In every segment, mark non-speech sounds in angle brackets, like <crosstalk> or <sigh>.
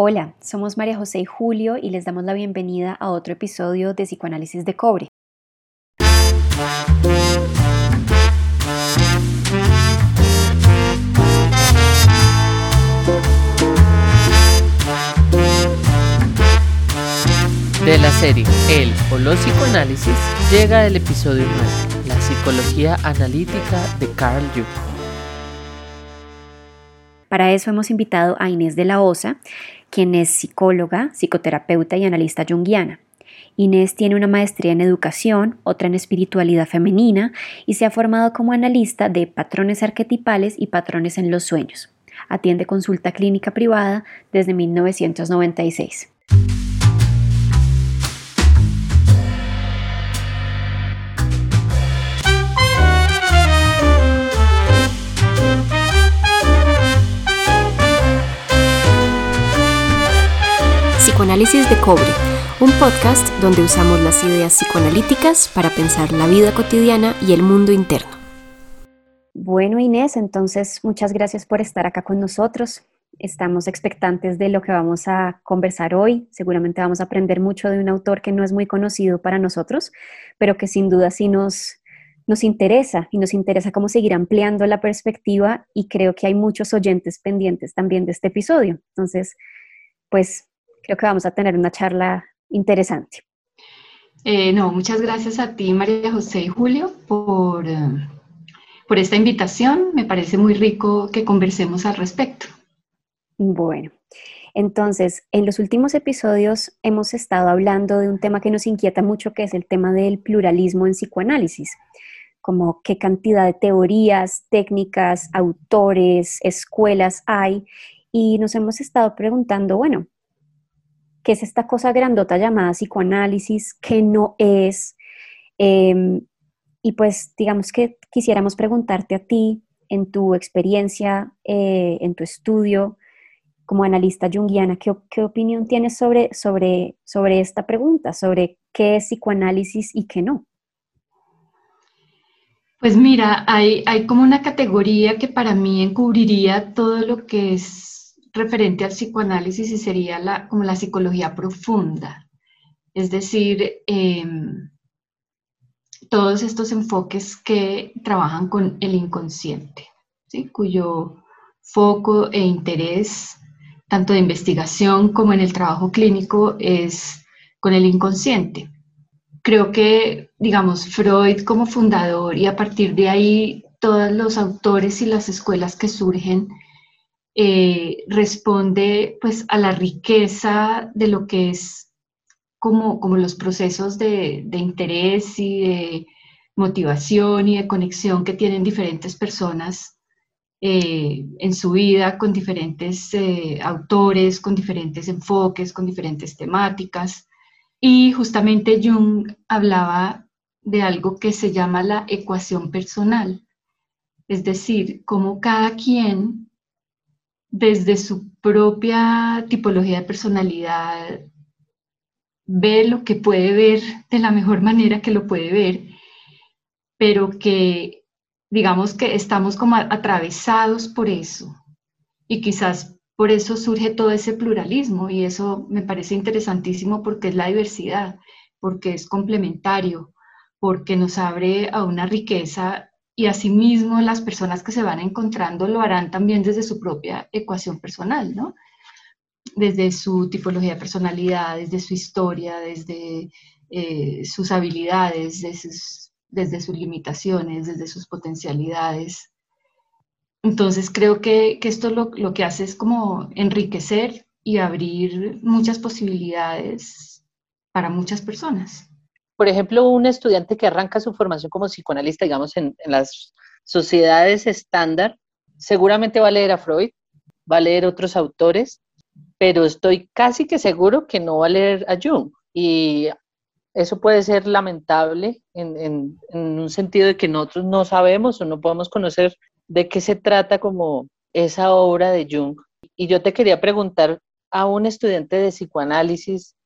Hola, somos María José y Julio y les damos la bienvenida a otro episodio de Psicoanálisis de Cobre. De la serie El o los psicoanálisis llega el episodio 9, la psicología analítica de Carl Jung. Para eso hemos invitado a Inés de la Osa, quien es psicóloga, psicoterapeuta y analista junguiana. Inés tiene una maestría en educación, otra en espiritualidad femenina y se ha formado como analista de patrones arquetipales y patrones en los sueños. Atiende consulta clínica privada desde 1996. Psicoanálisis de Cobre, un podcast donde usamos las ideas psicoanalíticas para pensar la vida cotidiana y el mundo interno. Bueno, Inés, entonces muchas gracias por estar acá con nosotros. Estamos expectantes de lo que vamos a conversar hoy. Seguramente vamos a aprender mucho de un autor que no es muy conocido para nosotros, pero que sin duda sí nos, nos interesa y nos interesa cómo seguir ampliando la perspectiva y creo que hay muchos oyentes pendientes también de este episodio. Entonces, pues creo que vamos a tener una charla interesante. Eh, no, muchas gracias a ti, María José y Julio, por, eh, por esta invitación. Me parece muy rico que conversemos al respecto. Bueno, entonces, en los últimos episodios hemos estado hablando de un tema que nos inquieta mucho, que es el tema del pluralismo en psicoanálisis, como qué cantidad de teorías, técnicas, autores, escuelas hay, y nos hemos estado preguntando, bueno, qué es esta cosa grandota llamada psicoanálisis, qué no es. Em, y pues digamos que quisiéramos preguntarte a ti, en tu experiencia, eh, en tu estudio como analista junguiana, ¿qué, ¿qué, opinión tienes sobre, sobre, sobre esta pregunta, sobre qué es psicoanálisis y qué no? Pues mira, hay, hay como una categoría que para mí encubriría todo lo que es referente al psicoanálisis y sería la, como la psicología profunda. Es decir, em, todos estos enfoques que trabajan con el inconsciente, cuyo foco e interés, tanto de investigación como en el trabajo clínico, es con el inconsciente. Creo que, digamos, Freud como fundador y a partir de ahí todos los autores y las escuelas que surgen eh, responde pues a la riqueza de lo que es como, como los procesos de, interés y de motivación y de conexión que tienen diferentes personas eh, en su vida con diferentes eh, autores, con diferentes enfoques, con diferentes temáticas. Y justamente Jung hablaba de algo que se llama la ecuación personal, es decir, cómo cada quien desde su propia tipología de personalidad ve lo que puede ver de la mejor manera que lo puede ver, pero que digamos que estamos como atravesados por eso. Y quizás por eso surge todo ese pluralismo y eso me parece interesantísimo porque es la diversidad, porque es complementario, porque nos abre a una riqueza y asimismo las personas que se van encontrando lo harán también desde su propia ecuación personal, ¿no? Desde su tipología de personalidad, desde su historia, desde eh, sus habilidades, desde sus, limitaciones, desde sus potencialidades. Entonces creo que, esto lo, lo que hace es como enriquecer y abrir muchas posibilidades para muchas personas por ejemplo, un estudiante que arranca su formación como psicoanalista, digamos, en, las sociedades estándar, seguramente va a leer a Freud, va a leer otros autores, pero estoy casi que seguro que no va a leer a Jung. Y eso puede ser lamentable en, un sentido de que nosotros no sabemos o no podemos conocer de qué se trata como esa obra de Jung. Y yo te quería preguntar a un estudiante de psicoanálisis,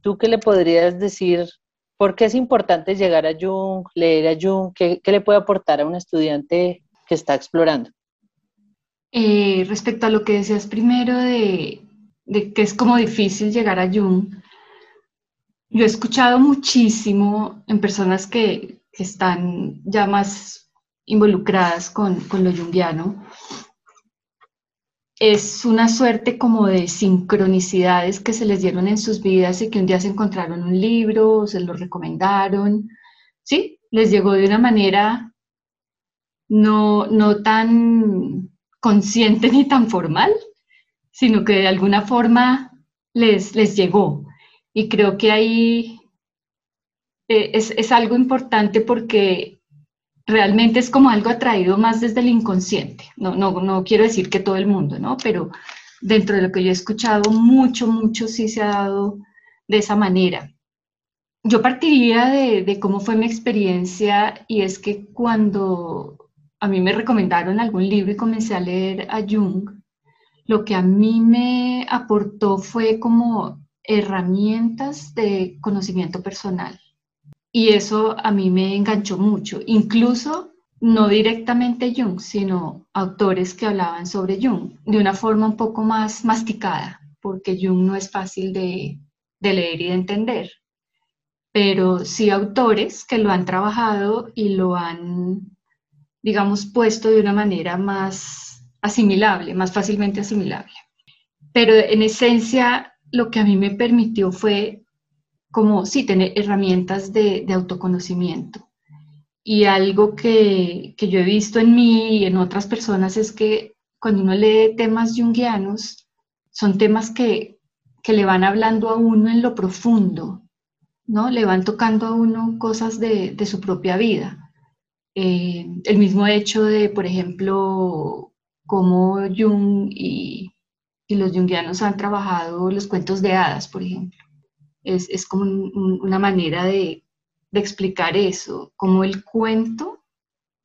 ¿tú qué le podrías decir ¿Por qué es importante llegar a Jung, leer a Jung? ¿Qué, le puede aportar a un estudiante que está explorando? Eh, respecto a lo que decías primero de, que es como difícil llegar a Jung, yo he escuchado muchísimo en personas que, están ya más involucradas con, con lo junguiano, es una suerte como de sincronicidades que se les dieron en sus vidas y que un día se encontraron un libro, se lo recomendaron, ¿sí? Les llegó de una manera no, no tan consciente ni tan formal, sino que de alguna forma les, les llegó. Y creo que ahí eh, es, es algo importante porque realmente es como algo atraído más desde el inconsciente. No, no, no quiero decir que todo el mundo, ¿no? Pero dentro de lo que yo he escuchado, mucho, mucho sí se ha dado de esa manera. Yo partiría de, de cómo fue mi experiencia y es que cuando a mí me recomendaron algún libro y comencé a leer a Jung, lo que a mí me aportó fue como herramientas de conocimiento personal. Y eso a mí me enganchó mucho, incluso no directamente Jung, sino autores que hablaban sobre Jung de una forma un poco más masticada, porque Jung no es fácil de, de leer y de entender, pero sí autores que lo han trabajado y lo han digamos, puesto de una manera más asimilable, más fácilmente asimilable. Pero en esencia, lo que a mí me permitió fue como, sí, tener herramientas de, autoconocimiento. Y algo que, yo he visto en mí y en otras personas es que cuando uno lee temas junguianos, son temas que, le van hablando a uno en lo profundo, ¿no? Le van tocando a uno cosas de, de su propia vida. Eh, el mismo hecho de, por ejemplo, cómo Jung y, los jungianos han trabajado los cuentos de hadas, por ejemplo. Es, como una manera de, explicar eso, como el cuento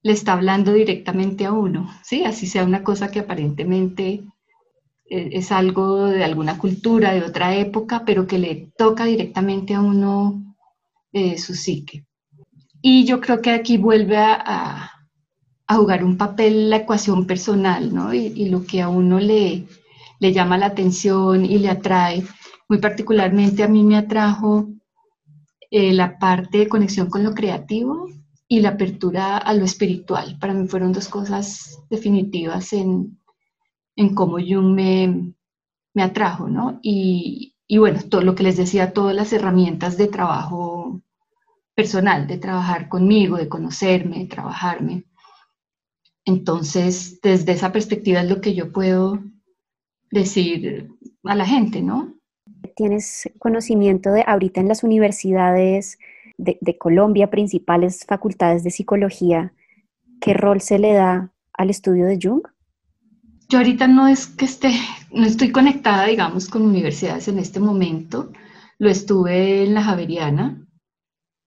le está hablando directamente a uno, ¿sí? Así sea una cosa que aparentemente eh, es algo de alguna cultura, de otra época, pero que le toca directamente a uno eh, su psique. Y yo creo que aquí vuelve a, jugar un papel la ecuación personal, ¿no? Y, lo que a uno le, le llama la atención y le atrae. Muy particularmente a mí me atrajo eh, la parte de conexión con lo creativo y la apertura a lo espiritual. Para mí fueron dos cosas definitivas en, en cómo Jung me, me atrajo, ¿no? Y, y, bueno, todo lo que les decía, todas las herramientas de trabajo personal, de trabajar conmigo, de conocerme, de trabajarme. Entonces, desde esa perspectiva es lo que yo puedo decir a la gente, ¿no? ¿Tienes conocimiento de ahorita en las universidades de, Colombia, principales facultades de psicología, qué rol se le da al estudio de Jung? Yo ahorita no es que esté, no estoy conectada, digamos, con universidades en este momento. Lo estuve en la Javeriana,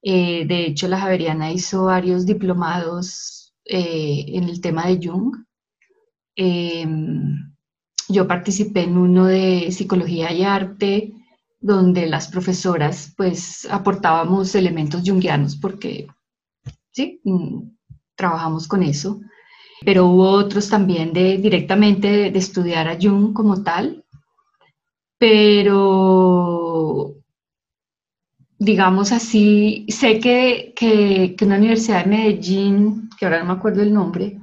eh, de hecho, la Javeriana hizo varios diplomados eh, en el tema de Jung. Em, yo participé en uno de psicología y arte, donde las profesoras pues aportábamos elementos jungianos porque sí, mm, trabajamos con eso. Pero hubo otros también de directamente de estudiar a Jung como tal. Pero digamos así, sé que, que, una universidad de Medellín, que ahora no me acuerdo el nombre,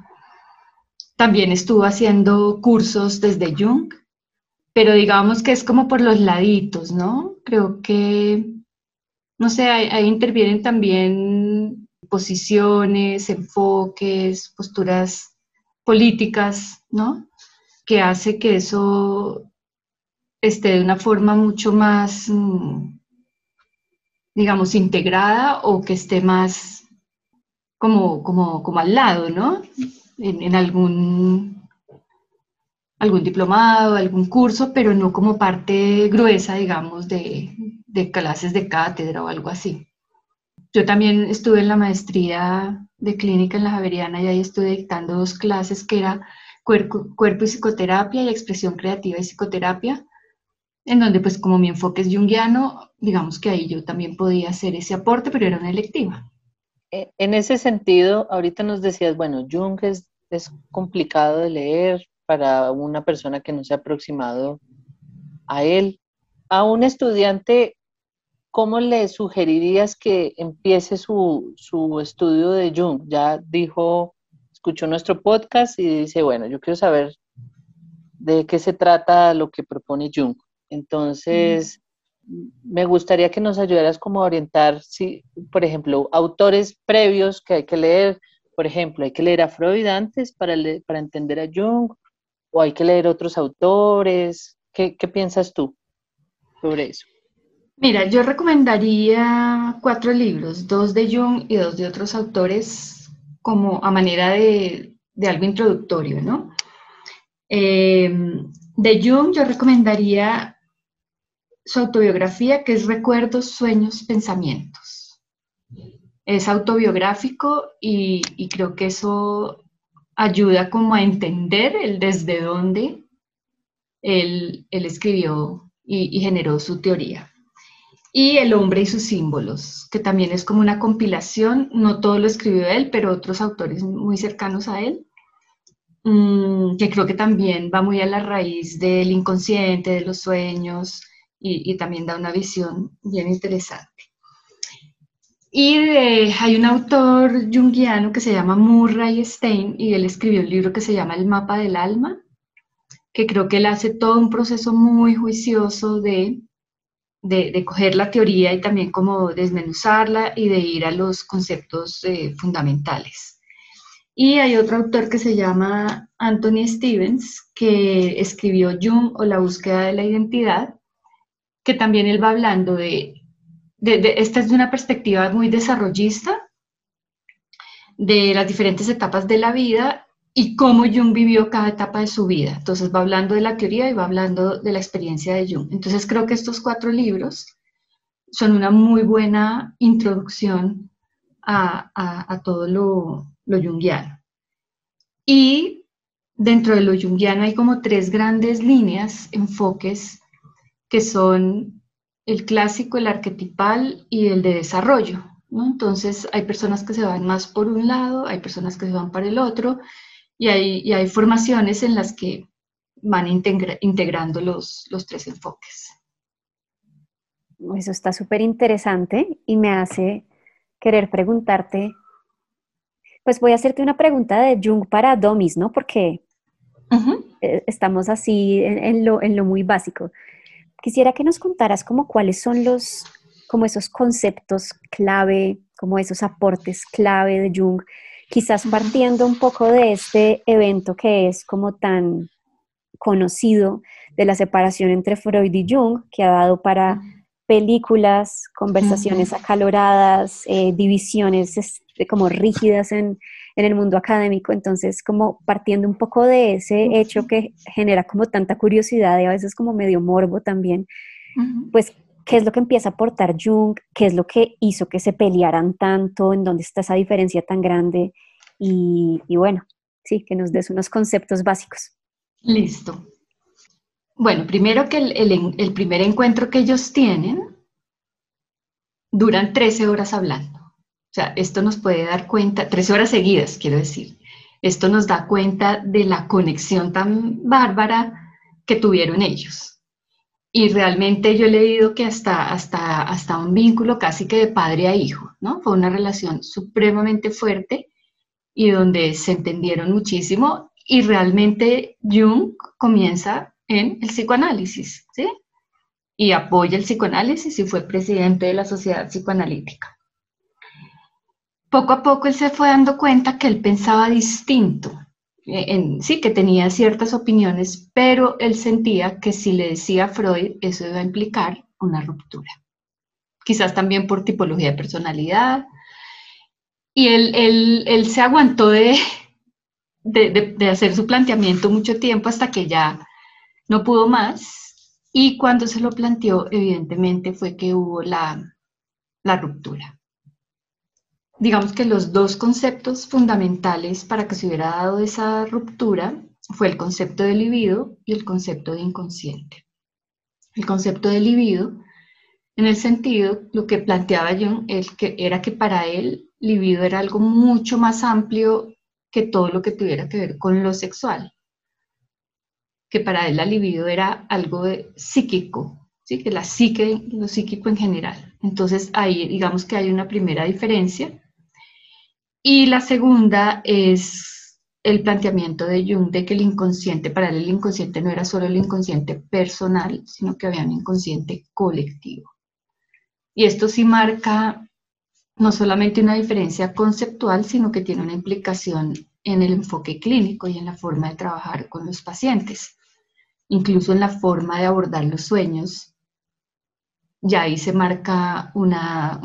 también estuvo haciendo cursos desde Jung, pero digamos que es como por los laditos, ¿no? Creo que, no sé, ahí, intervienen también posiciones, enfoques, posturas políticas, ¿no? Que hace que eso esté de una forma mucho más... Mm, digamos, integrada o que esté más como, como, como al lado, ¿no? En, algún, algún diplomado, algún curso, pero no como parte gruesa, digamos, de, de clases de cátedra o algo así. Yo también estuve en la maestría de clínica en la Javeriana y ahí estuve dictando dos clases que era cuerpo, cuerpo y psicoterapia y expresión creativa y psicoterapia en donde pues como mi enfoque es junguiano, digamos que ahí yo también podía hacer ese aporte, pero era una electiva. E, en ese sentido, ahorita nos decías, bueno, Jung es, es complicado de leer para una persona que no se ha aproximado a él. A un estudiante, ¿cómo le sugerirías que empiece su, su estudio de Jung? Ya dijo, escuchó nuestro podcast y dice, bueno, yo quiero saber de qué se trata lo que propone Jung. Entonces, me gustaría que nos ayudaras como a orientar, si, por ejemplo, autores previos que hay que leer, por ejemplo, hay que leer a Freud antes para, para entender a Jung, o hay que leer otros autores. ¿Qué, qué piensas tú sobre eso? Mira, yo recomendaría cuatro libros, dos de Jung y dos de otros autores, como a manera de, de algo introductorio, ¿no? Eh, de Jung yo recomendaría su autobiografía, que es Recuerdos, Sueños, Pensamientos. Es autobiográfico y, creo que eso ayuda como a entender el desde dónde él, escribió y, y, generó su teoría. Y El hombre y sus símbolos, que también es como una compilación, no todo lo escribió él, pero otros autores muy cercanos a él, Mm, que creo que también va muy a la raíz del inconsciente, de los sueños, y, también da una visión bien interesante. Y hay un autor junguiano que se llama Murray Stein, y él escribió un libro que se llama El mapa del alma, que creo que él hace todo un proceso muy juicioso de, de, coger la teoría y también como desmenuzarla y de ir a los conceptos eh, fundamentales. Y hay otro autor que se llama Anthony Stevens, que escribió Jung o la búsqueda de la identidad, que también él va hablando de, esta es de una perspectiva muy desarrollista, de las diferentes etapas de la vida y cómo Jung vivió cada etapa de su vida. Entonces va hablando de la teoría y va hablando de la experiencia de Jung. Entonces creo que estos cuatro libros son una muy buena introducción a todo lo, lo junguiano. Y dentro de lo junguiano hay como tres grandes líneas, enfoques, que son el clásico, el arquetipal y el de desarrollo. Entonces hay personas que se van más por un lado, hay personas que se van para el otro, y hay, hay formaciones en las que van integrando los, los tres enfoques. Eso está súper interesante y me hace querer preguntarte pues voy a hacerte una pregunta de Jung para Domis, ¿no? Porque eh, estamos así en, lo, en, lo, muy básico. Quisiera que nos contaras como cuáles son los, como esos conceptos clave, como esos aportes clave de Jung, quizás partiendo un poco de este evento que es como tan conocido de la separación entre Freud y Jung, que ha dado para películas, conversaciones acaloradas, eh, divisiones este, como rígidas en, el mundo académico. Entonces, como partiendo un poco de ese hecho que genera como tanta curiosidad y a veces como medio morbo también, pues, ¿qué es lo que empieza a aportar Jung? ¿Qué es lo que hizo que se pelearan tanto? ¿En dónde está esa diferencia tan grande? Y, bueno, sí, que nos des unos conceptos básicos. Listo. Bueno, primero que el, el, primer encuentro que ellos tienen duran 13 horas hablando. O sea, esto nos puede dar cuenta, 13 horas seguidas, quiero decir. Esto nos da cuenta de la conexión tan bárbara que tuvieron ellos. Y realmente yo he leído que hasta, hasta, hasta un vínculo casi que de padre a hijo, ¿no? Fue una relación supremamente fuerte y donde se entendieron muchísimo y realmente Jung comienza en el psicoanálisis, ¿sí? Y apoya el psicoanálisis y fue presidente de la Sociedad Psicoanalítica. Poco a poco él se fue dando cuenta que él pensaba distinto, eh, en, sí, que tenía ciertas opiniones, pero él sentía que si le decía Freud, eso iba a implicar una ruptura. Quizás también por tipología de personalidad. Y él, él, se aguantó de, de, de hacer su planteamiento mucho tiempo hasta que ya no pudo más y cuando se lo planteó, evidentemente fue que hubo la, ruptura. Digamos que los dos conceptos fundamentales para que se hubiera dado esa ruptura fue el concepto de libido y el concepto de inconsciente. El concepto de libido, en el sentido, lo que planteaba Jung que era que para él libido era algo mucho más amplio que todo lo que tuviera que ver con lo sexual que para él la libido era algo psíquico, ¿sí? que la psique, lo psíquico en general. Entonces ahí digamos que hay una primera diferencia. Y la segunda es el planteamiento de Jung de que el inconsciente, para él el inconsciente no era solo el inconsciente personal, sino que había un inconsciente colectivo. Y esto sí marca no solamente una diferencia conceptual, sino que tiene una implicación en el enfoque clínico y en la forma de trabajar con los pacientes, incluso en la forma de abordar los sueños. Ya ahí se marca una,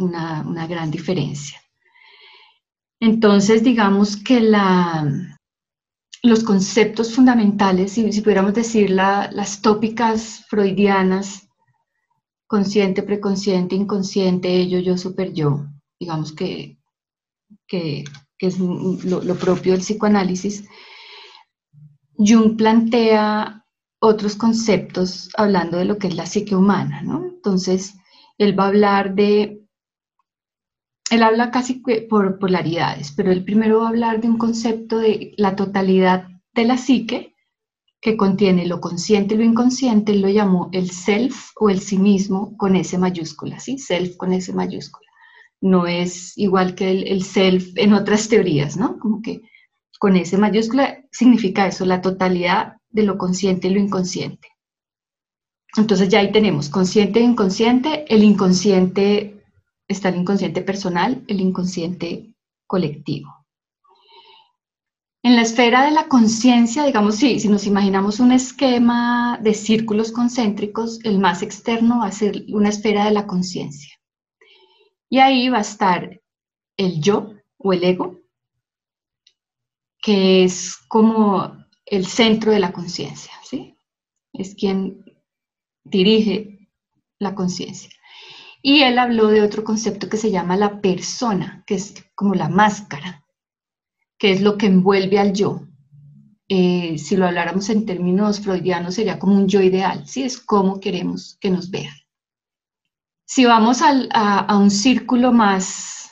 gran diferencia. Entonces, digamos que los conceptos fundamentales, si, si pudiéramos decir las tópicas freudianas, consciente, preconsciente, inconsciente, ello, yo, super yo, digamos que, que, es lo, propio del psicoanálisis, Jung plantea otros conceptos hablando de lo que es la psique humana, ¿no? Entonces, él va a hablar de, él habla casi por polaridades, pero él primero va a hablar de un concepto de la totalidad de la psique, que contiene lo consciente y lo inconsciente, él lo llamó el self o el sí mismo con S mayúscula, ¿sí? Self con S mayúscula no es igual que el, self en otras teorías, ¿no? Como que con ese mayúscula significa eso, la totalidad de lo consciente y lo inconsciente. Entonces ya ahí tenemos consciente e inconsciente, el inconsciente, está el inconsciente personal, el inconsciente colectivo. En la esfera de la conciencia, digamos, sí, si nos imaginamos un esquema de círculos concéntricos, el más externo va a ser una esfera de la conciencia. Y ahí va a estar el yo o el ego, que es como el centro de la conciencia, ¿sí? Es quien dirige la conciencia. Y él habló de otro concepto que se llama la persona, que es como la máscara, que es lo que envuelve al yo. Eh, si lo habláramos en términos freudianos, sería como un yo ideal, ¿sí? Es como queremos que nos vean. Si vamos a, un círculo más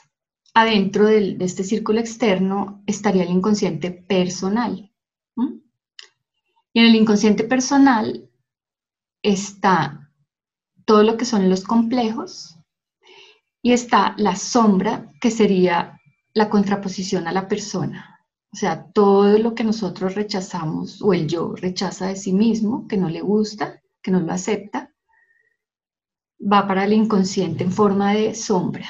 adentro de este círculo externo, estaría el inconsciente personal. Y en el inconsciente personal está todo lo que son los complejos y está la sombra, que sería la contraposición a la persona. O sea, todo lo que nosotros rechazamos o el yo rechaza de sí mismo, que no le gusta, que no lo acepta, va para el inconsciente en forma de sombra.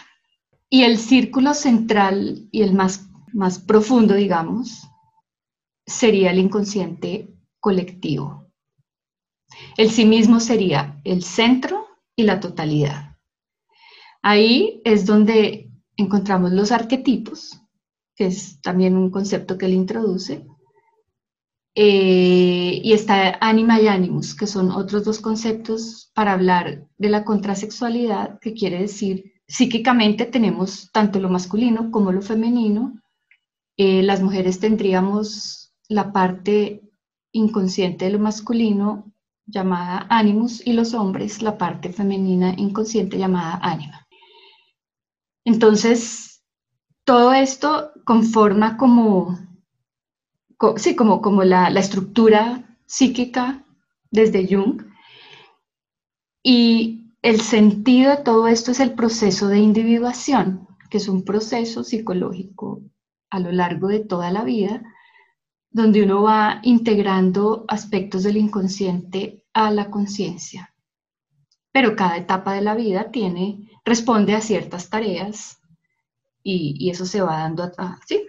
Y el círculo central y el más, más profundo, digamos, sería el inconsciente colectivo. El sí mismo sería el centro y la totalidad. Ahí es donde encontramos los arquetipos, que es también un concepto que él introduce, eh, y está anima y animus, que son otros dos conceptos para hablar de la contrasexualidad, que quiere decir psíquicamente tenemos tanto lo masculino como lo femenino. Eh, las mujeres tendríamos la parte inconsciente de lo masculino llamada animus y los hombres la parte femenina inconsciente llamada ánima. Entonces, todo esto conforma como sí, como, como la, la estructura psíquica desde Jung. Y el sentido de todo esto es el proceso de individuación, que es un proceso psicológico a lo largo de toda la vida, donde uno va integrando aspectos del inconsciente a la conciencia. Pero cada etapa de la vida tiene, responde a ciertas tareas y, eso se va dando a, sí,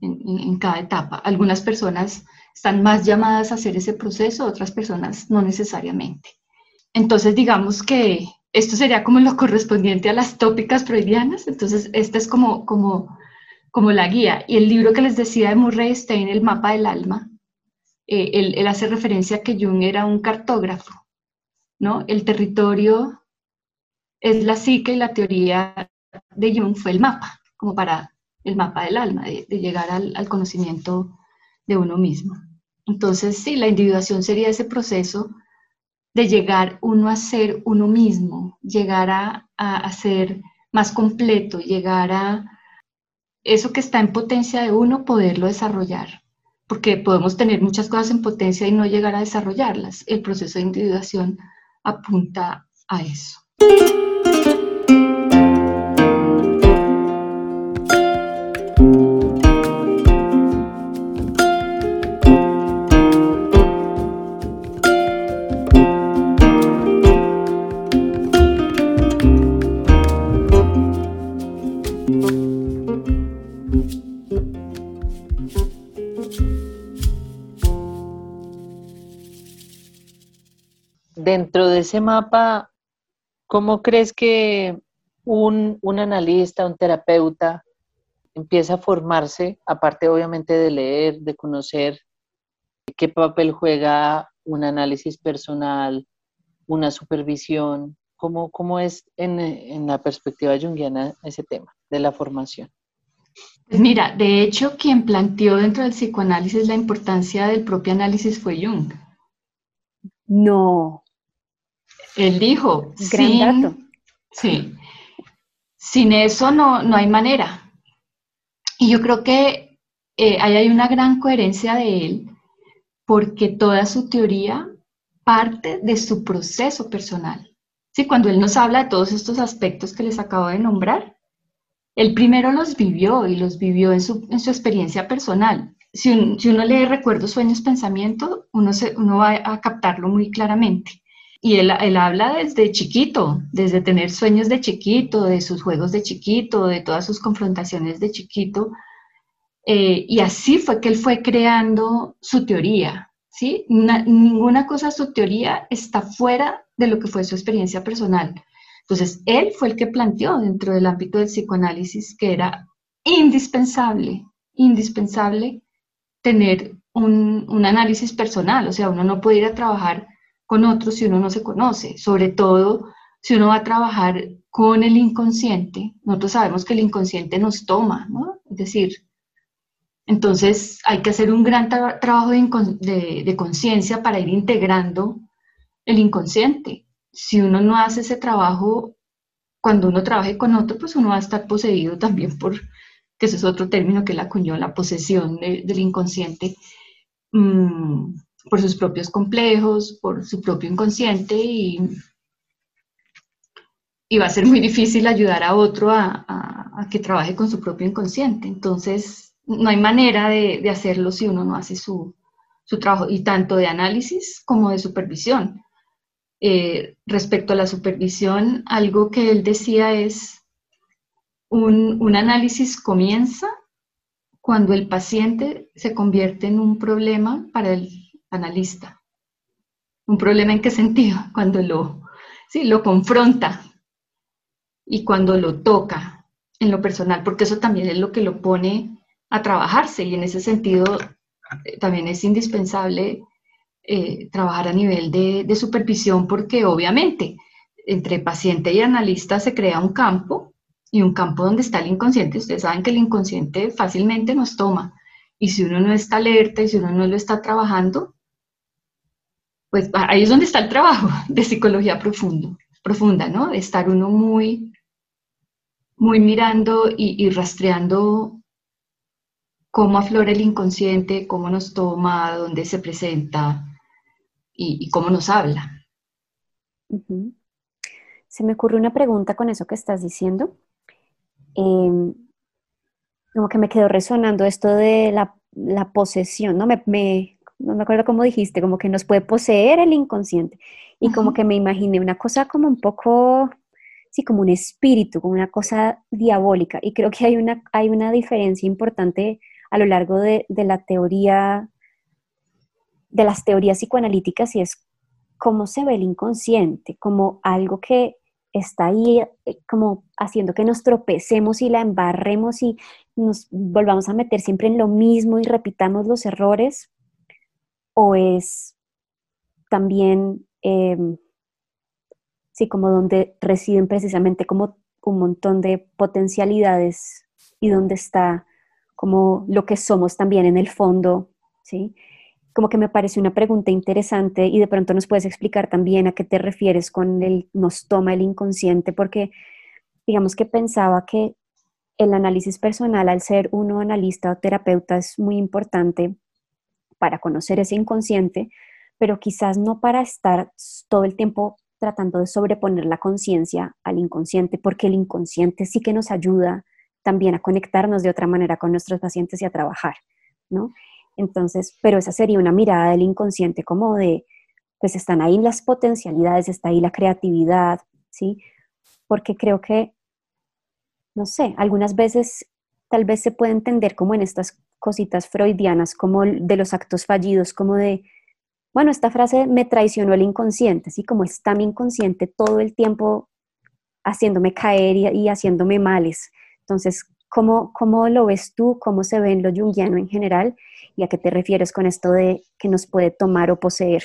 en, cada etapa. Algunas personas están más llamadas a hacer ese proceso, otras personas no necesariamente. Entonces, digamos que esto sería como lo correspondiente a las tópicas freudianas, entonces esta es como, como, como la guía. Y el libro que les decía de Murray Stein, El mapa del alma, eh, él, hace referencia a que Jung era un cartógrafo, ¿no? El territorio es la psique y la teoría de Jung fue el mapa, como para el mapa del alma, de, llegar al, conocimiento de uno mismo. Entonces, sí, la individuación sería ese proceso de llegar uno a ser uno mismo, llegar a, a, ser más completo, llegar a eso que está en potencia de uno, poderlo desarrollar, porque podemos tener muchas cosas en potencia y no llegar a desarrollarlas. El proceso de individuación apunta a eso. Dentro de ese mapa, ¿cómo crees que un, analista, un terapeuta empieza a formarse, aparte obviamente de leer, de conocer qué papel juega un análisis personal, una supervisión? ¿Cómo, cómo es en, en la perspectiva junguiana ese tema de la formación? Pues mira, de hecho, quien planteó dentro del psicoanálisis la importancia del propio análisis fue Jung. No. Él dijo, Gran sin, dato. Sí, sin eso no, no hay manera. Y yo creo que eh, ahí hay una gran coherencia de él, porque toda su teoría parte de su proceso personal. Sí, cuando él nos habla de todos estos aspectos que les acabo de nombrar, él primero los vivió y los vivió en su, en su experiencia personal. Si, si, uno lee recuerdos, sueños, pensamiento, uno, se, uno va a captarlo muy claramente. Y él, habla desde chiquito, desde tener sueños de chiquito, de sus juegos de chiquito, de todas sus confrontaciones de chiquito. Eh, y así fue que él fue creando su teoría. ¿sí? ninguna cosa su teoría está fuera de lo que fue su experiencia personal. Entonces, él fue el que planteó dentro del ámbito del psicoanálisis que era indispensable, indispensable tener un, un análisis personal. O sea, uno no puede ir a trabajar con otros si uno no se conoce, sobre todo si uno va a trabajar con el inconsciente. Nosotros sabemos que el inconsciente nos toma, ¿no? Es decir, entonces hay que hacer un gran trabajo de, de conciencia para ir integrando el inconsciente. Si uno no hace ese trabajo, cuando uno trabaje con otro, pues uno va a estar poseído también por, que ese es otro término que la acuñó, la posesión del inconsciente. Mm, por sus propios complejos, por su propio inconsciente y, y va a ser muy difícil ayudar a otro a, que trabaje con su propio inconsciente. Entonces, no hay manera de, hacerlo si uno no hace su, trabajo, y tanto de análisis como de supervisión. Eh, respecto a la supervisión, algo que él decía es, un, un análisis comienza cuando el paciente se convierte en un problema para el analista. ¿Un problema en qué sentido? <laughs> Cuando lo, sí, lo confronta y cuando lo toca en lo personal, porque eso también es lo que lo pone a trabajarse y en ese sentido eh, también es indispensable eh, trabajar a nivel de, de supervisión porque obviamente entre paciente y analista se crea un campo y un campo donde está el inconsciente. Ustedes saben que el inconsciente fácilmente nos toma y si uno no está alerta y si uno no lo está trabajando, pues ahí es donde está el trabajo <laughs> de psicología profundo, profunda, ¿no? Estar uno muy, muy mirando y, rastreando cómo aflora el inconsciente, cómo nos toma, dónde se presenta y, cómo nos habla. Se me ocurre una pregunta con eso que estás diciendo. Em, como que me quedó resonando esto de la, posesión, ¿no? me, no me acuerdo cómo dijiste, como que nos puede poseer el inconsciente. Y como que me imaginé una cosa como un poco, sí, como un espíritu, como una cosa diabólica. Y creo que hay una, hay una diferencia importante a lo largo de, de la teoría, de las teorías psicoanalíticas, y es cómo se ve el inconsciente, como algo que está ahí eh, como haciendo que nos tropecemos y la embarremos y nos volvamos a meter siempre en lo mismo y repitamos los errores o es también, em, sí, como donde residen precisamente como un montón de potencialidades y donde está como lo que somos también en el fondo, ¿sí? Como que me parece una pregunta interesante y de pronto nos puedes explicar también a qué te refieres con el nos toma el inconsciente, porque digamos que pensaba que el análisis personal, al ser uno analista o terapeuta, es muy importante para conocer ese inconsciente, pero quizás no para estar todo el tiempo tratando de sobreponer la conciencia al inconsciente, porque el inconsciente sí que nos ayuda también a conectarnos de otra manera con nuestros pacientes y a trabajar, ¿no? Entonces, pero esa sería una mirada del inconsciente como de, pues están ahí las potencialidades, está ahí la creatividad, ¿sí? Porque creo que, no sé, algunas veces tal vez se puede entender como en estas cositas freudianas, como de los actos fallidos, como de, bueno, esta frase me traicionó el inconsciente, así como está mi inconsciente todo el tiempo haciéndome caer y, haciéndome males. Entonces, ¿cómo, ¿cómo, lo ves tú? ¿Cómo se ve en lo junguiano en general? ¿Y a qué te refieres con esto de que nos puede tomar o poseer?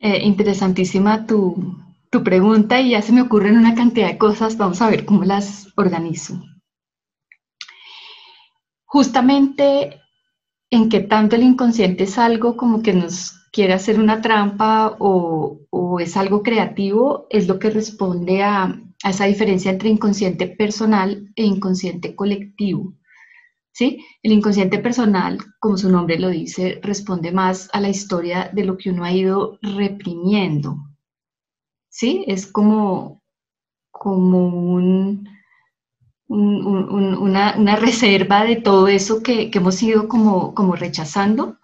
Eh, interesantísima tu, tu pregunta y ya se me ocurren una cantidad de cosas. Vamos a ver cómo las organizo. Justamente en que tanto el inconsciente es algo como que nos quiere hacer una trampa o, es algo creativo, es lo que responde a, esa diferencia entre inconsciente personal e inconsciente colectivo. ¿Sí? El inconsciente personal, como su nombre lo dice, responde más a la historia de lo que uno ha ido reprimiendo. ¿Sí? Es como, como un, una, reserva de todo eso que, hemos ido como, rechazando.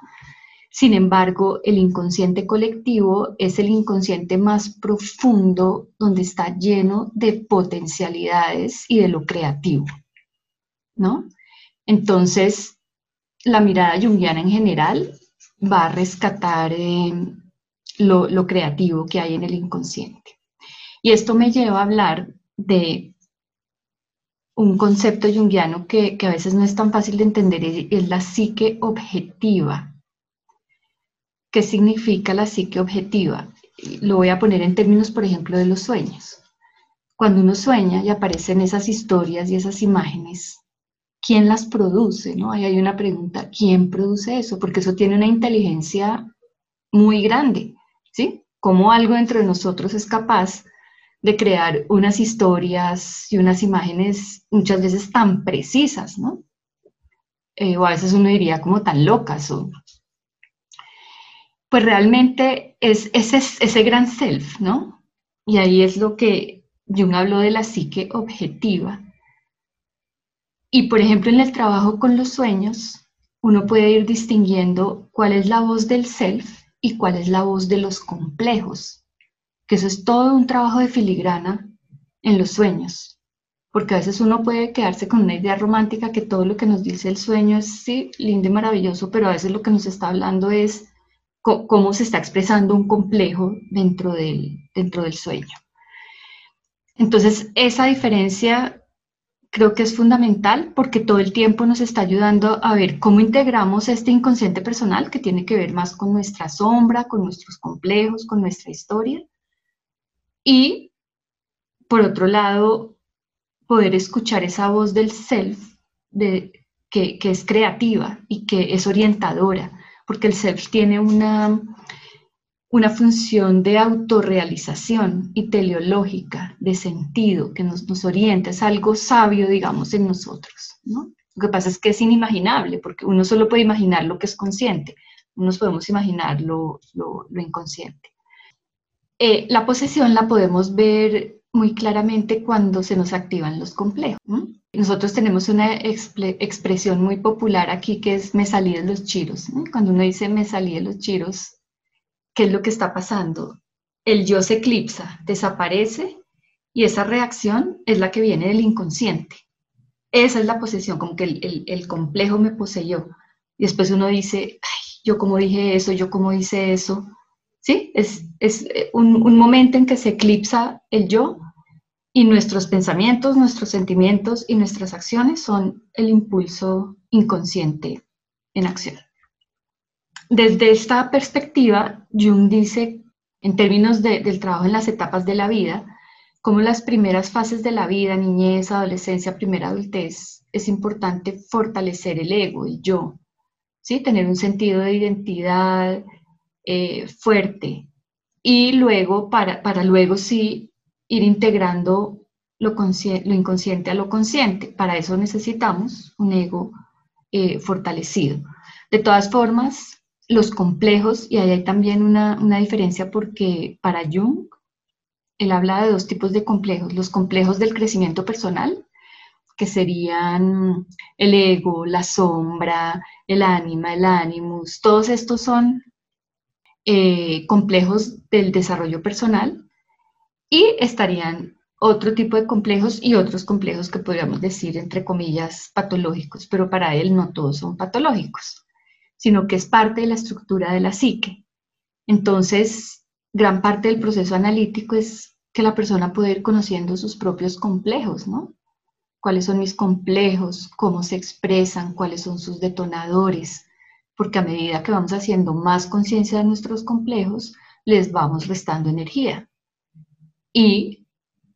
Sin embargo, el inconsciente colectivo es el inconsciente más profundo donde está lleno de potencialidades y de lo creativo, ¿no? Entonces, la mirada junguiana en general va a rescatar lo, lo creativo que hay en el inconsciente. Y esto me lleva a hablar de un concepto junguiano que, a veces no es tan fácil de entender, es la psique objetiva. ¿Qué significa la psique objetiva? Lo voy a poner en términos, por ejemplo, de los sueños. Cuando uno sueña y aparecen esas historias y esas imágenes, ¿quién las produce? ¿no? Ahí hay una pregunta, ¿quién produce eso? Porque eso tiene una inteligencia muy grande, ¿sí? ¿Cómo algo dentro de nosotros es capaz de crear unas historias y unas imágenes muchas veces tan precisas, ¿no? Eh, o a veces uno diría como tan locas. O... Pues realmente es ese, ese gran self, ¿no? Y ahí es lo que Jung habló de la psique objetiva. Y por ejemplo, en el trabajo con los sueños, uno puede ir distinguiendo cuál es la voz del self y cuál es la voz de los complejos que eso es todo un trabajo de filigrana en los sueños, porque a veces uno puede quedarse con una idea romántica que todo lo que nos dice el sueño es sí, lindo y maravilloso, pero a veces lo que nos está hablando es cómo se está expresando un complejo dentro del, dentro del sueño. Entonces, esa diferencia creo que es fundamental porque todo el tiempo nos está ayudando a ver cómo integramos este inconsciente personal que tiene que ver más con nuestra sombra, con nuestros complejos, con nuestra historia, y, por otro lado, poder escuchar esa voz del self de, que, es creativa y que es orientadora, porque el self tiene una, una función de autorrealización y teleológica, de sentido, que nos, nos, orienta, es algo sabio, digamos, en nosotros. ¿no? Lo que pasa es que es inimaginable, porque uno solo puede imaginar lo que es consciente, unos podemos imaginar lo, lo inconsciente. Eh, la posesión la podemos ver muy claramente cuando se nos activan los complejos. Nosotros tenemos una expresión muy popular aquí que es me salí de los chiros. Cuando uno dice me salí de los chiros, ¿qué es lo que está pasando? El yo se eclipsa, desaparece y esa reacción es la que viene del inconsciente. Esa es la posesión, como que el, complejo me poseyó. Y después uno dice, yo como dije eso, yo como hice eso, ¿sí? Es, eh, un, momento en que se eclipsa el yo y nuestros pensamientos, nuestros sentimientos y nuestras acciones son el impulso inconsciente en acción. Desde esta perspectiva, Jung dice, en términos del trabajo en las etapas de la vida, como las primeras fases de la vida, niñez, adolescencia, primera adultez, es importante fortalecer el ego, el yo, ¿sí? tener un sentido de identidad, eh, fuerte y luego, para, para, luego sí ir integrando lo, lo, inconsciente a lo consciente. Para eso necesitamos un ego eh, fortalecido. De todas formas, los complejos, y ahí hay también una, una diferencia porque para Jung, él habla de dos tipos de complejos, los complejos del crecimiento personal, que serían el ego, la sombra, el ánima, el animus, todos estos son eh, complejos del desarrollo personal y estarían otro tipo de complejos y otros complejos que podríamos decir, entre comillas, patológicos, pero para él no todos son patológicos, sino que es parte de la estructura de la psique. Entonces, gran parte del proceso analítico es que la persona puede ir conociendo sus propios complejos, ¿no? cuáles son mis complejos, cómo se expresan, cuáles son sus detonadores, porque a medida que vamos haciendo más conciencia de nuestros complejos, les vamos restando energía. Y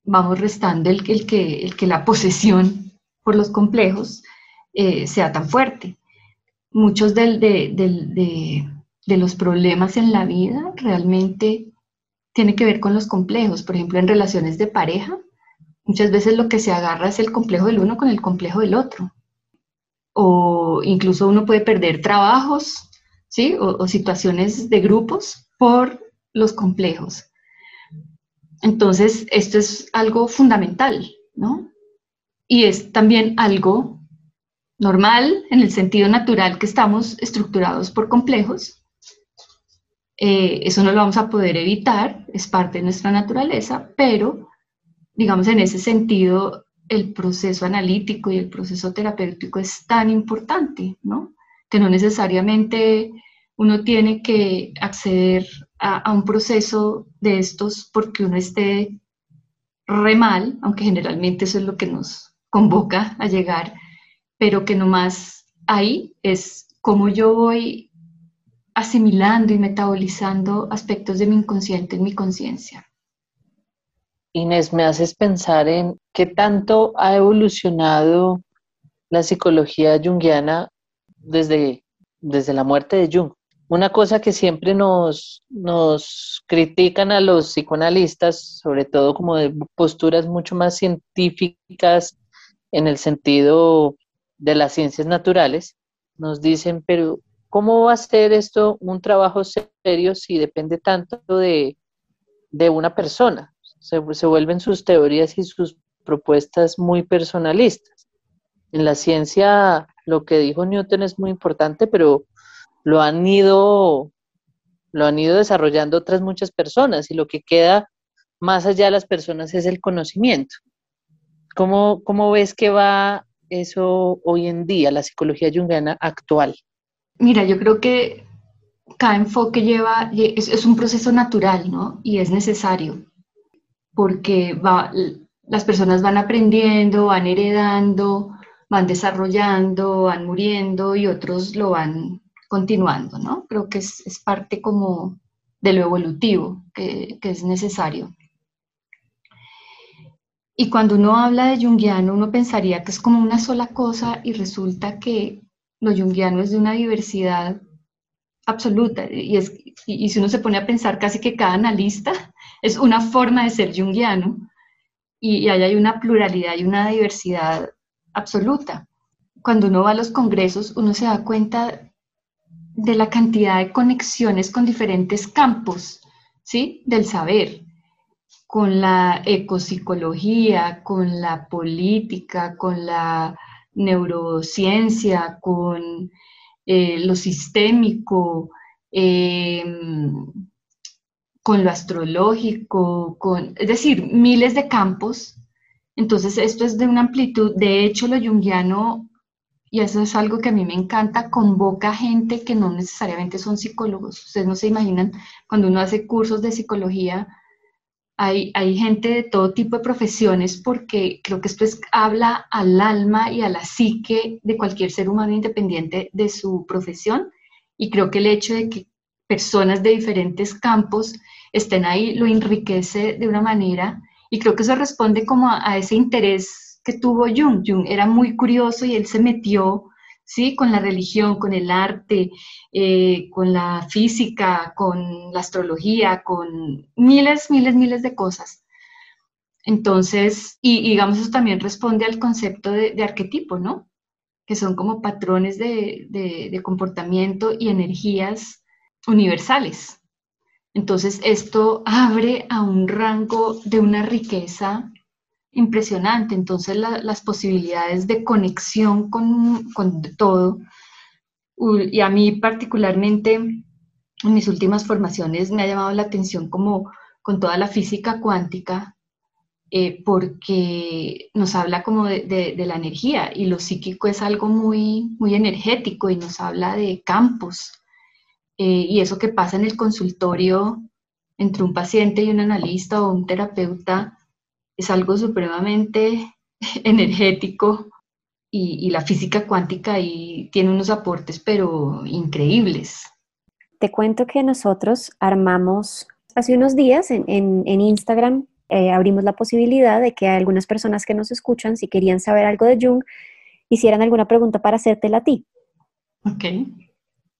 vamos restando el, el, que, el que la posesión por los complejos eh, sea tan fuerte. Muchos de, de, de los problemas en la vida realmente tienen que ver con los complejos. Por ejemplo, en relaciones de pareja, Muchas veces lo que se agarra es el complejo del uno con el complejo del otro. O incluso uno puede perder trabajos, ¿sí? O, situaciones de grupos por los complejos. Entonces, esto es algo fundamental, ¿no? Y es también algo normal en el sentido natural que estamos estructurados por complejos. Eh, eso no lo vamos a poder evitar, es parte de nuestra naturaleza, pero digamos, en ese sentido, el proceso analítico y el proceso terapéutico es tan importante, ¿no? Que no necesariamente uno tiene que acceder a, un proceso de estos porque uno esté re mal, aunque generalmente eso es lo que nos convoca a llegar, pero que nomás ahí es como yo voy asimilando y metabolizando aspectos de mi inconsciente en mi conciencia. Inés, me haces pensar en qué tanto ha evolucionado la psicología junguiana desde, desde la muerte de Jung. Una cosa que siempre nos, nos critican a los psicoanalistas, sobre todo como de posturas mucho más científicas en el sentido de las ciencias naturales, nos dicen, pero ¿cómo va a ser esto un trabajo serio si depende tanto de, de una persona? Se, vuelven sus teorías y sus propuestas muy personalistas. En la ciencia, lo que dijo Newton es muy importante, pero lo han ido, lo han ido desarrollando otras muchas personas y lo que queda más allá de las personas es el conocimiento. ¿Cómo, cómo ves que va eso hoy en día, la psicología junguiana actual? Mira, yo creo que cada enfoque lleva, es, es un proceso natural, ¿no? Y es necesario porque las personas van aprendiendo, van heredando, van desarrollando, van muriendo y otros lo van continuando, ¿no? Creo que es, parte como de lo evolutivo que, que, es necesario. Y cuando uno habla de Jungiano, uno pensaría que es como una sola cosa y resulta que lo Jungiano es de una diversidad absoluta. Y, es, y, si uno se pone a pensar casi que cada analista es una forma de ser junguiano y, ahí hay una pluralidad y una diversidad absoluta. Cuando uno va a los congresos, uno se da cuenta de la cantidad de conexiones con diferentes campos ¿sí? del saber, con la ecopsicología, con la política, con la neurociencia, con eh, lo sistémico, eh, con lo astrológico, con, es decir, miles de campos. Entonces, esto es de una amplitud. De hecho, lo junguiano, y eso es algo que a mí me encanta, convoca gente que no necesariamente son psicólogos. Ustedes no se imaginan, cuando uno hace cursos de psicología, hay, hay gente de todo tipo de profesiones porque creo que esto es, habla al alma y a la psique de cualquier ser humano independiente de su profesión. Y creo que el hecho de que personas de diferentes campos estén ahí lo enriquece de una manera y creo que eso responde como a, ese interés que tuvo Jung. Jung era muy curioso y él se metió ¿sí? con la religión, con el arte, eh, con la física, con la astrología, con miles, miles, miles de cosas. Entonces, y, digamos, eso también responde al concepto de, arquetipo, ¿no? Que son como patrones de, de comportamiento y energías universales. Entonces, esto abre a un rango de una riqueza impresionante. Entonces, las posibilidades de conexión con, con todo, y a mí particularmente en mis últimas formaciones me ha llamado la atención como con toda la física cuántica, eh, porque nos habla como de, la energía y lo psíquico es algo muy, muy energético y nos habla de campos. Eh, y eso que pasa en el consultorio entre un paciente y un analista o un terapeuta es algo supremamente <laughs> energético y, la física cuántica ahí tiene unos aportes pero increíbles. Te cuento que nosotros armamos hace unos días en, en, Instagram, eh, abrimos la posibilidad de que algunas personas que nos escuchan, si querían saber algo de Jung, hicieran alguna pregunta para hacértela a ti. Ok.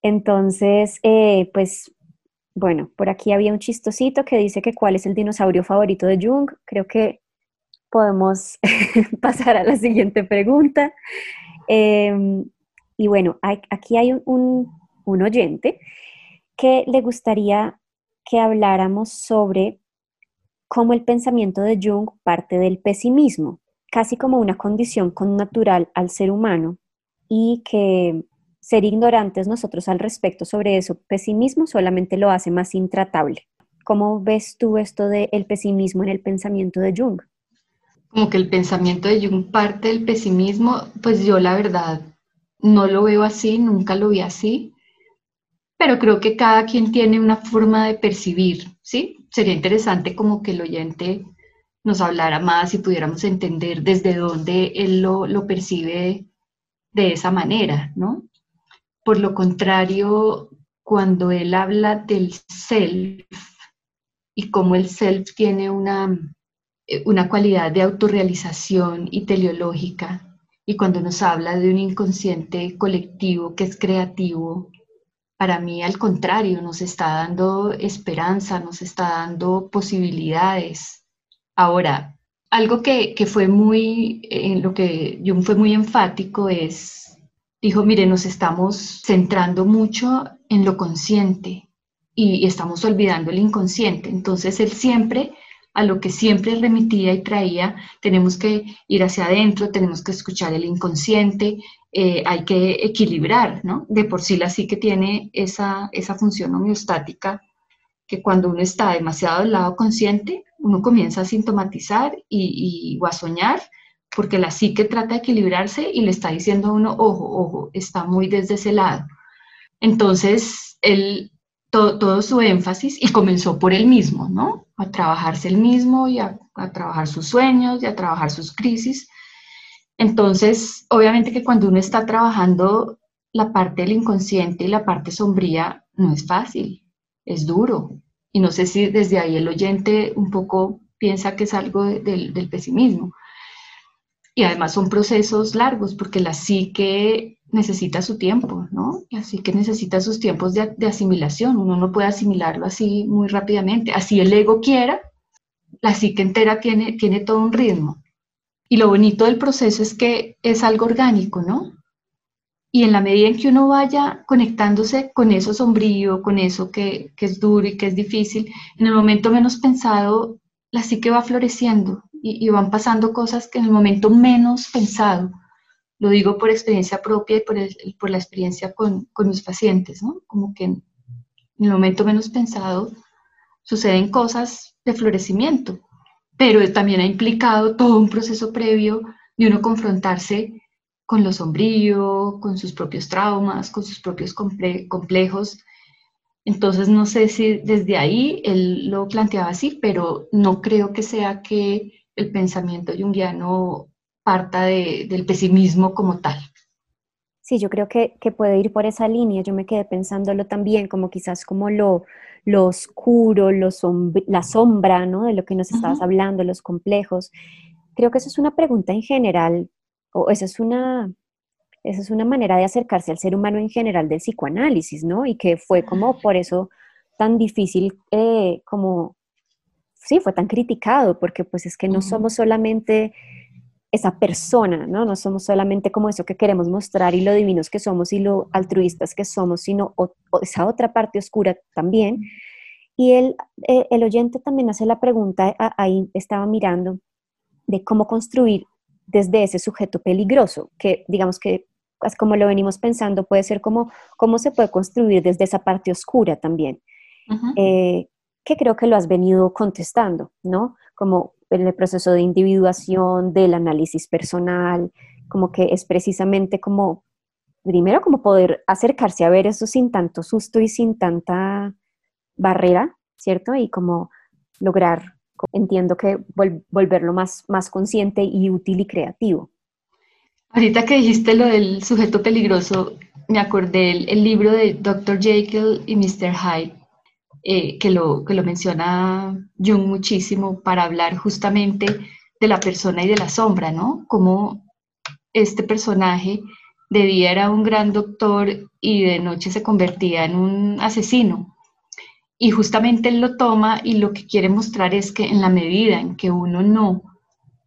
Entonces, eh, pues, bueno, por aquí había un chistosito que dice que cuál es el dinosaurio favorito de Jung. Creo que podemos <laughs> pasar a la siguiente pregunta. Em, y bueno, aquí hay un, un oyente que le gustaría que habláramos sobre cómo el pensamiento de Jung parte del pesimismo, casi como una condición connatural al ser humano y que ser ignorantes nosotros al respecto sobre eso, pesimismo solamente lo hace más intratable. ¿Cómo ves tú esto del pesimismo en el pensamiento de Jung? Como que el pensamiento de Jung parte del pesimismo, pues yo la verdad no lo veo así, nunca lo vi así pero creo que cada quien tiene una forma de percibir, ¿sí? Sería interesante como que el oyente nos hablara más y pudiéramos entender desde dónde él lo, lo percibe de esa manera, ¿no? Por lo contrario, cuando él habla del self y cómo el self tiene una, una cualidad de autorrealización y teleológica, y cuando nos habla de un inconsciente colectivo que es creativo, para mí al contrario, nos está dando esperanza, nos está dando posibilidades. Ahora, algo que, fue muy, en lo que Jung fue muy enfático es, dijo, mire, nos estamos centrando mucho en lo consciente y, y estamos olvidando el inconsciente. Entonces, él siempre a lo que siempre remitía y traía, tenemos que ir hacia adentro, tenemos que escuchar el inconsciente, eh, hay que equilibrar, ¿no? De por sí la psique tiene esa, esa función homeostática que cuando uno está demasiado del lado consciente, uno comienza a sintomatizar y, o a soñar, porque la psique trata de equilibrarse y le está diciendo a uno, ojo, ojo, está muy desde ese lado. Entonces, él, todo, su énfasis, y comenzó por él mismo, ¿no? A trabajarse él mismo y a, trabajar sus sueños y a trabajar sus crisis, entonces, obviamente que cuando uno está trabajando la parte del inconsciente y la parte sombría, no es fácil, es duro. Y no sé si desde ahí el oyente un poco piensa que es algo del pesimismo. Y además son procesos largos, porque la psique necesita su tiempo, ¿no? La psique necesita sus tiempos de, de asimilación. Uno no puede asimilarlo así muy rápidamente. Así el ego quiera, la psique entera tiene, tiene todo un ritmo. Y lo bonito del proceso es que es algo orgánico, ¿no? Y en la medida en que uno vaya conectándose con eso sombrío, con eso que, es duro y que es difícil, en el momento menos pensado, la psique va floreciendo y, van pasando cosas que en el momento menos pensado, lo digo por experiencia propia y por, por la experiencia con, con, mis pacientes, ¿no? Como que en el momento menos pensado suceden cosas de florecimiento pero también ha implicado todo un proceso previo de uno confrontarse con lo sombrío, con sus propios traumas, con sus propios complejos. Entonces, no sé si desde ahí él lo planteaba así, pero no creo que sea que el pensamiento junguiano parta del pesimismo como tal. Sí, yo creo que, que, puede ir por esa línea. Yo me quedé pensándolo también, como quizás como lo, lo oscuro, lo la sombra, ¿no? De lo que nos estabas hablando, los complejos. Creo que esa es una pregunta en general, o esa es una, esa es una manera de acercarse al ser humano en general del psicoanálisis, ¿no? Y que fue como por eso tan difícil, eh, como, sí, fue tan criticado, porque pues es que no somos solamente esa persona, ¿no? No somos solamente como eso que queremos mostrar y lo divinos que somos y lo altruistas que somos, sino esa otra parte oscura también. Y el, eh, el oyente también hace la pregunta, ahí estaba mirando, de cómo construir desde ese sujeto peligroso, que digamos que como lo venimos pensando, puede ser como cómo se puede construir desde esa parte oscura también, eh, que creo que lo has venido contestando, ¿no? Como en el proceso de individuación, del análisis personal, como que es precisamente como, primero como poder acercarse a ver eso sin tanto susto y sin tanta barrera, ¿cierto? Y como lograr, entiendo que volverlo más, más consciente y útil y creativo. Ahorita que dijiste lo del sujeto peligroso, me acordé el, el libro de Dr. Jekyll y Mr. Hyde, eh, que, lo, que lo menciona Jung muchísimo para hablar justamente de la persona y de la sombra, ¿no? Como este personaje de día era un gran doctor y de noche se convertía en un asesino. Y justamente él lo toma y lo que quiere mostrar es que en la medida en que uno no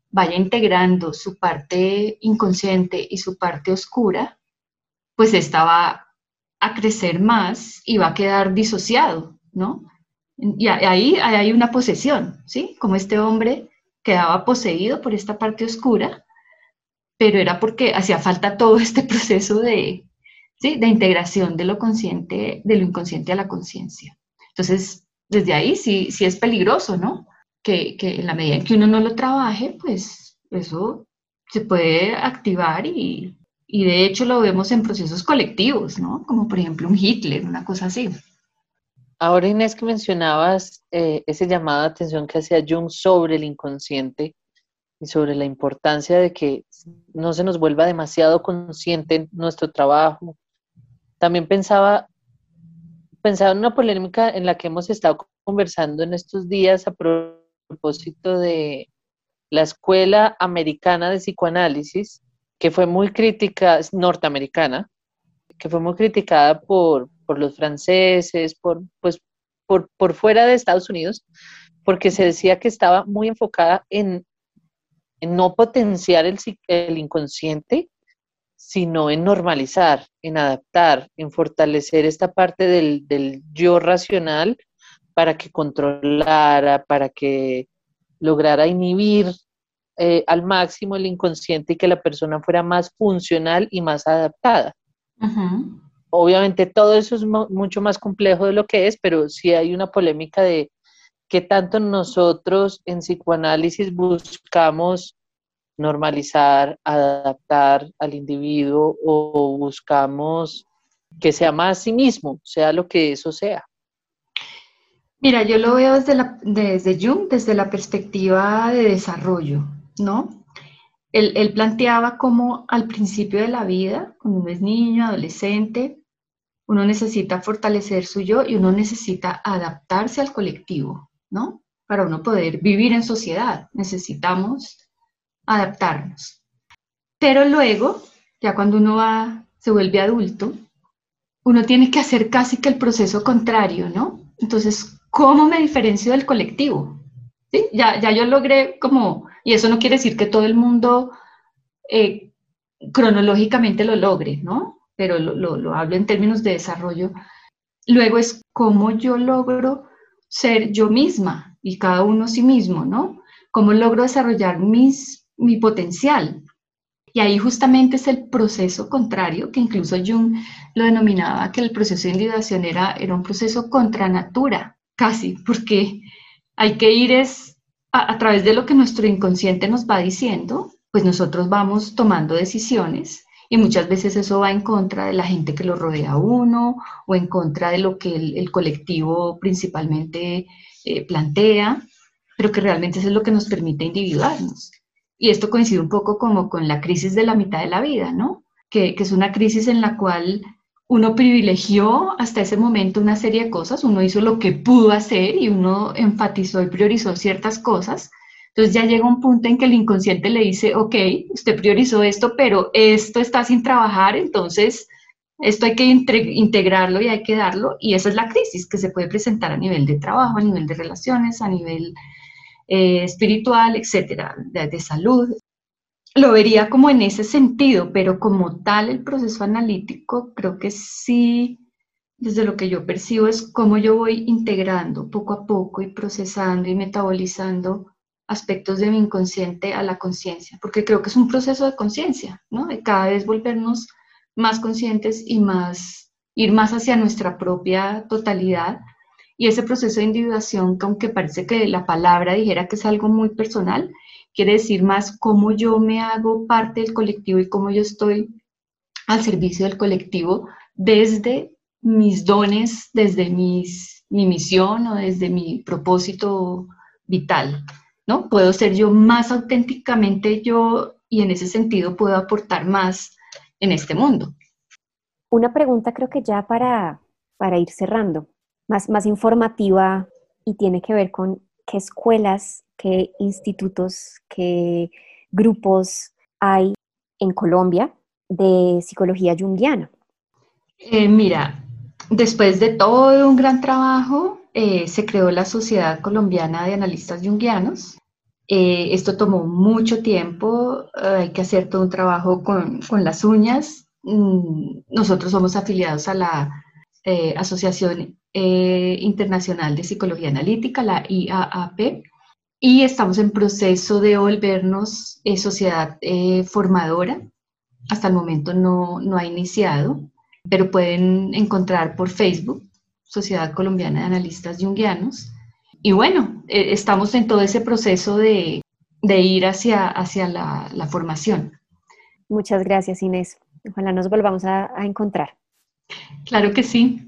vaya integrando su parte inconsciente y su parte oscura, pues esta va a crecer más y va a quedar disociado Y ahí hay una posesión, ¿sí? Como este hombre quedaba poseído por esta parte oscura, pero era porque hacía falta todo <laughs> este proceso de, de integración de lo consciente, de lo inconsciente a la conciencia. Entonces, desde ahí sí, sí es peligroso, ¿no? Que, que, en la medida en que uno no lo trabaje, pues eso se puede activar y, y de hecho lo vemos en procesos colectivos, ¿no? Como por ejemplo un Hitler, una cosa así. Ahora Inés que mencionabas eh, ese llamado de atención que hacía Jung sobre el inconsciente y sobre la importancia de que no se nos vuelva demasiado consciente en nuestro trabajo. También pensaba, pensaba en una polémica en la que hemos estado conversando en estos días a propósito de la Escuela Americana de Psicoanálisis, que fue muy crítica, norteamericana, que fue muy criticada por, por los franceses, por, pues, por, por fuera de Estados Unidos, porque se decía que estaba muy enfocada en, en no potenciar el, el inconsciente, sino en normalizar, en adaptar, en fortalecer esta parte del, del yo racional para que controlara, para que lograra inhibir eh, al máximo el inconsciente y que la persona fuera más funcional y más adaptada. Obviamente todo eso es mucho más complejo de lo que es, pero sí hay una polémica de qué tanto nosotros en psicoanálisis buscamos normalizar, adaptar al individuo o buscamos que sea más sí mismo, sea lo que eso sea. Mira, yo lo veo desde, la, desde Jung, desde la perspectiva de desarrollo, ¿no? Él, planteaba cómo al principio de la vida, cuando uno es niño, adolescente, uno necesita fortalecer su yo y uno necesita adaptarse al colectivo, ¿no? Para uno poder vivir en sociedad, necesitamos adaptarnos. Pero luego, ya cuando uno se vuelve adulto, uno tiene que hacer casi que el proceso contrario, ¿no? Entonces, ¿cómo me diferencio del colectivo? Ya, ya yo logré como y eso no quiere decir que todo el mundo eh, cronológicamente lo logre, ¿no? Pero lo, hablo en términos de desarrollo. Luego es cómo yo logro ser yo misma y cada uno sí mismo, ¿no? Cómo logro desarrollar mis, mi potencial. Y ahí justamente es el proceso contrario, que incluso Jung lo denominaba que el proceso de individuación era, era un proceso contra natura, casi, porque hay que ir es a, través de lo que nuestro inconsciente nos va diciendo, pues nosotros vamos tomando decisiones y muchas veces eso va en contra de la gente que lo rodea a uno o en contra de lo que el, colectivo principalmente eh, plantea, pero que realmente es lo que nos permite individuarnos. Y esto coincide un poco como con la crisis de la mitad de la vida, ¿no? Que, que es una crisis en la cual uno privilegió hasta ese momento una serie de cosas, uno hizo lo que pudo hacer y uno enfatizó y priorizó ciertas cosas. Entonces ya llega un punto en que el inconsciente le dice, ok, usted priorizó esto, pero esto está sin trabajar, entonces esto hay que integrarlo y hay que darlo. Y esa es la crisis que se puede presentar a nivel de trabajo, a nivel de relaciones, a nivel eh, espiritual, etcétera, de salud. Lo vería como en ese sentido, pero como tal el proceso analítico creo que sí, desde lo que yo percibo es cómo yo voy integrando poco a poco y procesando y metabolizando aspectos de mi inconsciente a la conciencia, porque creo que es un proceso de conciencia, ¿no? De cada vez volvernos más conscientes y más, ir más hacia nuestra propia totalidad. Y ese proceso de individuación, que aunque parece que la palabra dijera que es algo muy personal, quiere decir más cómo yo me hago parte del colectivo y cómo yo estoy al servicio del colectivo desde mis dones, desde mi misión o desde mi propósito vital, ¿no? Puedo ser yo más auténticamente yo y en ese sentido puedo aportar más en este mundo. Una pregunta creo que ya para, para ir cerrando, más, más informativa y tiene que ver con qué escuelas qué institutos, qué grupos hay en Colombia de psicología junguiana? Eh, mira, después de todo un gran trabajo, eh, se creó la Sociedad Colombiana de Analistas Junguianos. Eh, esto tomó mucho tiempo, hay que hacer todo un trabajo con, con las uñas. Mm, nosotros somos afiliados a la Asociación Internacional de Psicología Analítica, la IAAP, y estamos en proceso de volvernos eh, sociedad eh, formadora. Hasta el momento no, no, ha iniciado, pero pueden encontrar por Facebook Sociedad Colombiana de Analistas Jungianos. Y bueno, eh, estamos en todo ese proceso de, de ir hacia, hacia la, formación. Muchas gracias, Inés. Ojalá nos volvamos a encontrar. Claro que sí.